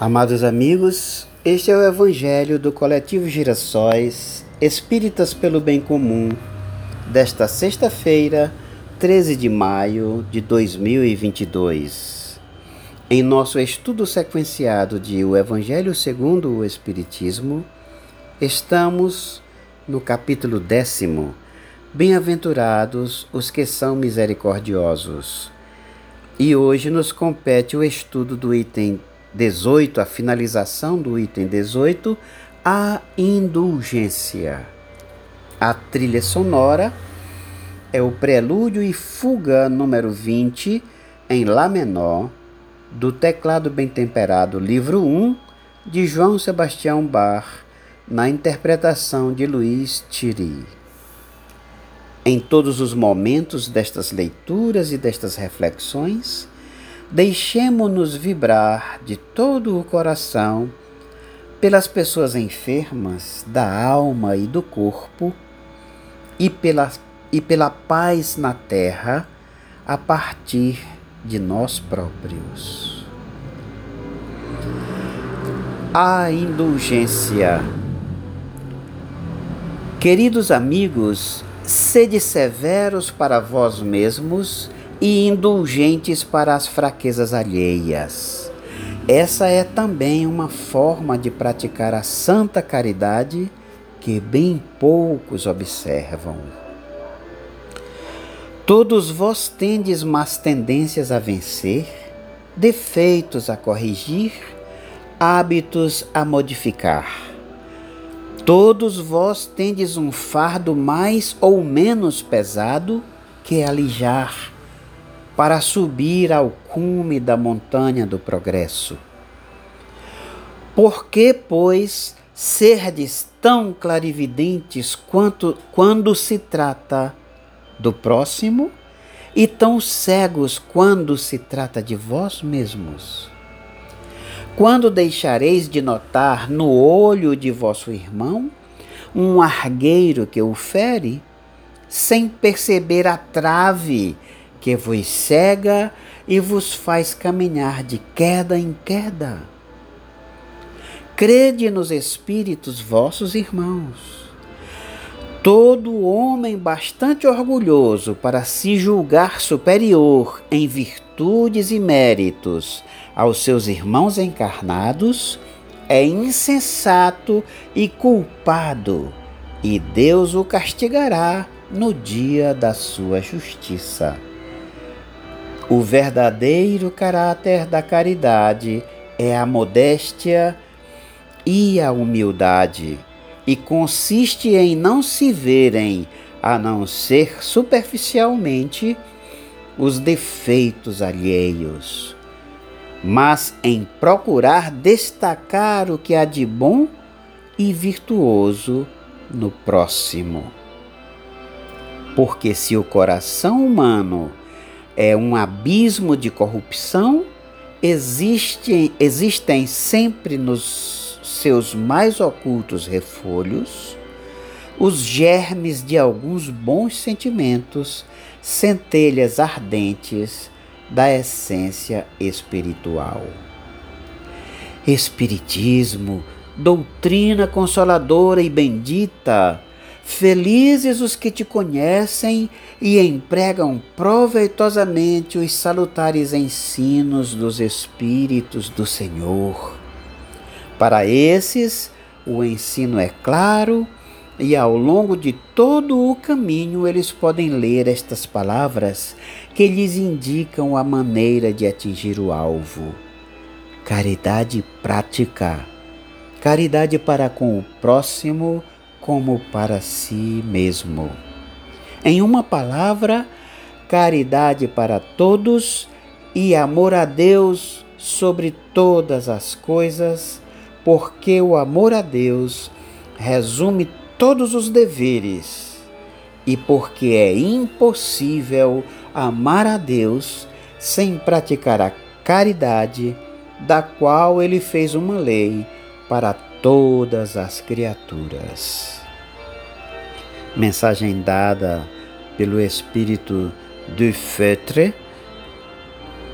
Amados amigos, este é o Evangelho do Coletivo Girassóis Espíritas pelo Bem Comum, desta sexta-feira, 13 de maio de 2022. Em nosso estudo sequenciado de O Evangelho segundo o Espiritismo, estamos no capítulo décimo. Bem-aventurados os que são misericordiosos. E hoje nos compete o estudo do item 18, a finalização do item 18, a indulgência. A trilha sonora é o prelúdio e fuga número 20 em Lá menor, do teclado bem temperado, livro 1, de João Sebastião Bach, na interpretação de Luiz Thierry. Em todos os momentos destas leituras e destas reflexões, Deixemo-nos vibrar de todo o coração pelas pessoas enfermas da alma e do corpo e pela, e pela paz na terra a partir de nós próprios. A indulgência. Queridos amigos, sede severos para vós mesmos e indulgentes para as fraquezas alheias. Essa é também uma forma de praticar a santa caridade que bem poucos observam. Todos vós tendes más tendências a vencer, defeitos a corrigir, hábitos a modificar. Todos vós tendes um fardo mais ou menos pesado que alijar para subir ao cume da montanha do progresso. Por que, pois, serdes tão clarividentes quanto quando se trata do próximo e tão cegos quando se trata de vós mesmos? Quando deixareis de notar no olho de vosso irmão um argueiro que o fere, sem perceber a trave que vos cega e vos faz caminhar de queda em queda. Crede nos espíritos vossos irmãos. Todo homem bastante orgulhoso para se julgar superior em virtudes e méritos aos seus irmãos encarnados é insensato e culpado, e Deus o castigará no dia da sua justiça. O verdadeiro caráter da caridade é a modéstia e a humildade, e consiste em não se verem, a não ser superficialmente, os defeitos alheios, mas em procurar destacar o que há de bom e virtuoso no próximo. Porque se o coração humano é um abismo de corrupção, existe, existem sempre nos seus mais ocultos refolhos os germes de alguns bons sentimentos, centelhas ardentes da essência espiritual. Espiritismo, doutrina consoladora e bendita, Felizes os que te conhecem e empregam proveitosamente os salutares ensinos dos Espíritos do Senhor. Para esses, o ensino é claro e ao longo de todo o caminho eles podem ler estas palavras que lhes indicam a maneira de atingir o alvo. Caridade prática, caridade para com o próximo como para si mesmo. Em uma palavra, caridade para todos e amor a Deus sobre todas as coisas, porque o amor a Deus resume todos os deveres e porque é impossível amar a Deus sem praticar a caridade, da qual ele fez uma lei para todas as criaturas mensagem dada pelo espírito de Fetre,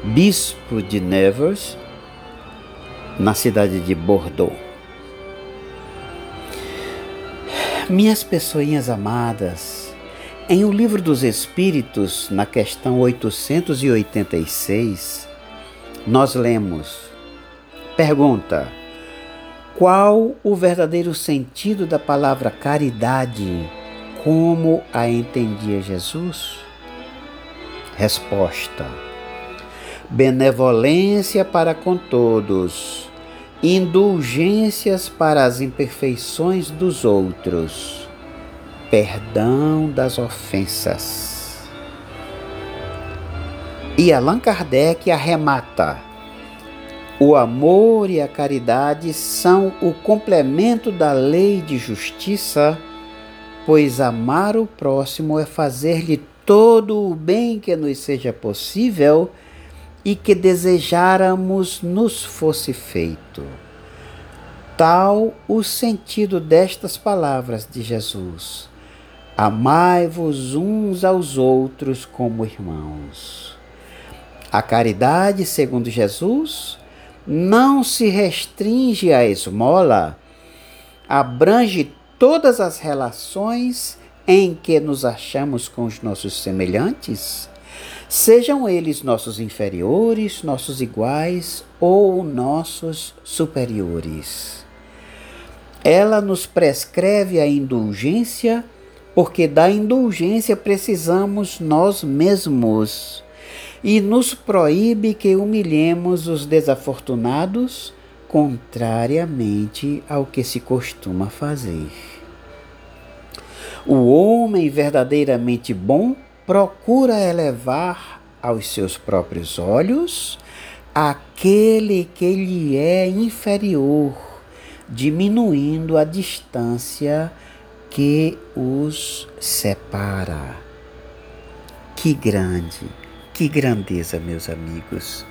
bispo de Nevers, na cidade de Bordeaux. Minhas pessoinhas amadas, em O Livro dos Espíritos, na questão 886, nós lemos: Pergunta: Qual o verdadeiro sentido da palavra caridade, como a entendia Jesus? Resposta: Benevolência para com todos indulgências para as imperfeições dos outros, perdão das ofensas. E Allan Kardec arremata: o amor e a caridade são o complemento da lei de justiça, pois amar o próximo é fazer-lhe todo o bem que nos seja possível e que desejáramos nos fosse feito. Tal o sentido destas palavras de Jesus: Amai-vos uns aos outros como irmãos. A caridade, segundo Jesus, não se restringe à esmola, abrange todas as relações em que nos achamos com os nossos semelhantes Sejam eles nossos inferiores, nossos iguais ou nossos superiores. Ela nos prescreve a indulgência, porque da indulgência precisamos nós mesmos, e nos proíbe que humilhemos os desafortunados, contrariamente ao que se costuma fazer. O homem verdadeiramente bom procura elevar aos seus próprios olhos aquele que lhe é inferior, diminuindo a distância que os separa. Que grande, que grandeza, meus amigos.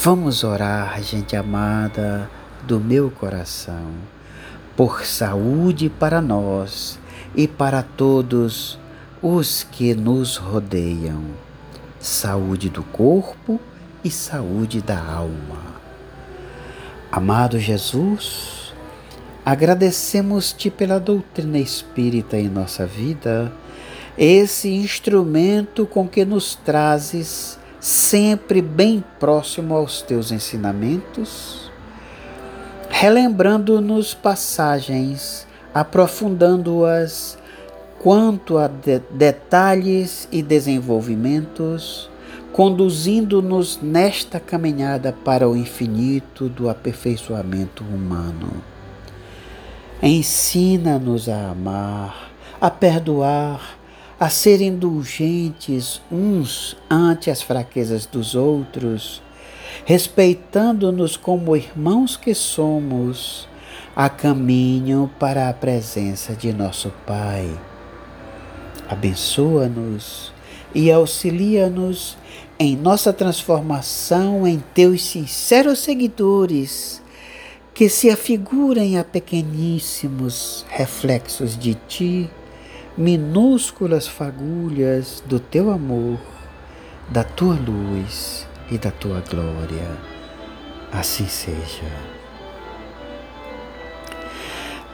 Vamos orar, gente amada do meu coração, por saúde para nós e para todos os que nos rodeiam, saúde do corpo e saúde da alma. Amado Jesus, agradecemos-te pela doutrina espírita em nossa vida, esse instrumento com que nos trazes sempre bem próximo aos teus ensinamentos, relembrando-nos passagens, aprofundando-as quanto a de detalhes e desenvolvimentos, conduzindo-nos nesta caminhada para o infinito do aperfeiçoamento humano. Ensina-nos a amar, a perdoar, a ser indulgentes uns ante as fraquezas dos outros, respeitando-nos como irmãos que somos, a caminho para a presença de nosso Pai. Abençoa-nos e auxilia-nos em nossa transformação em teus sinceros seguidores, que se afigurem a pequeníssimos reflexos de ti, minúsculas fagulhas do teu amor, da tua luz e da tua glória. Assim seja.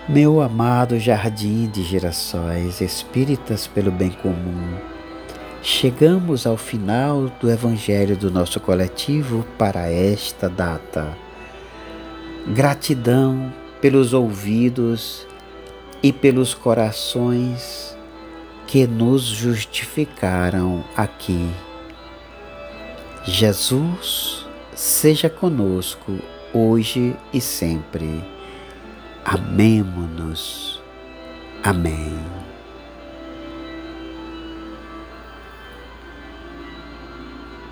Meu amado jardim de girassóis, espíritas pelo bem comum, chegamos ao final do Evangelho do nosso coletivo para esta data. Gratidão pelos ouvidos e pelos corações que nos justificaram aqui. Jesus seja conosco hoje e sempre. Amemo-nos. Amém.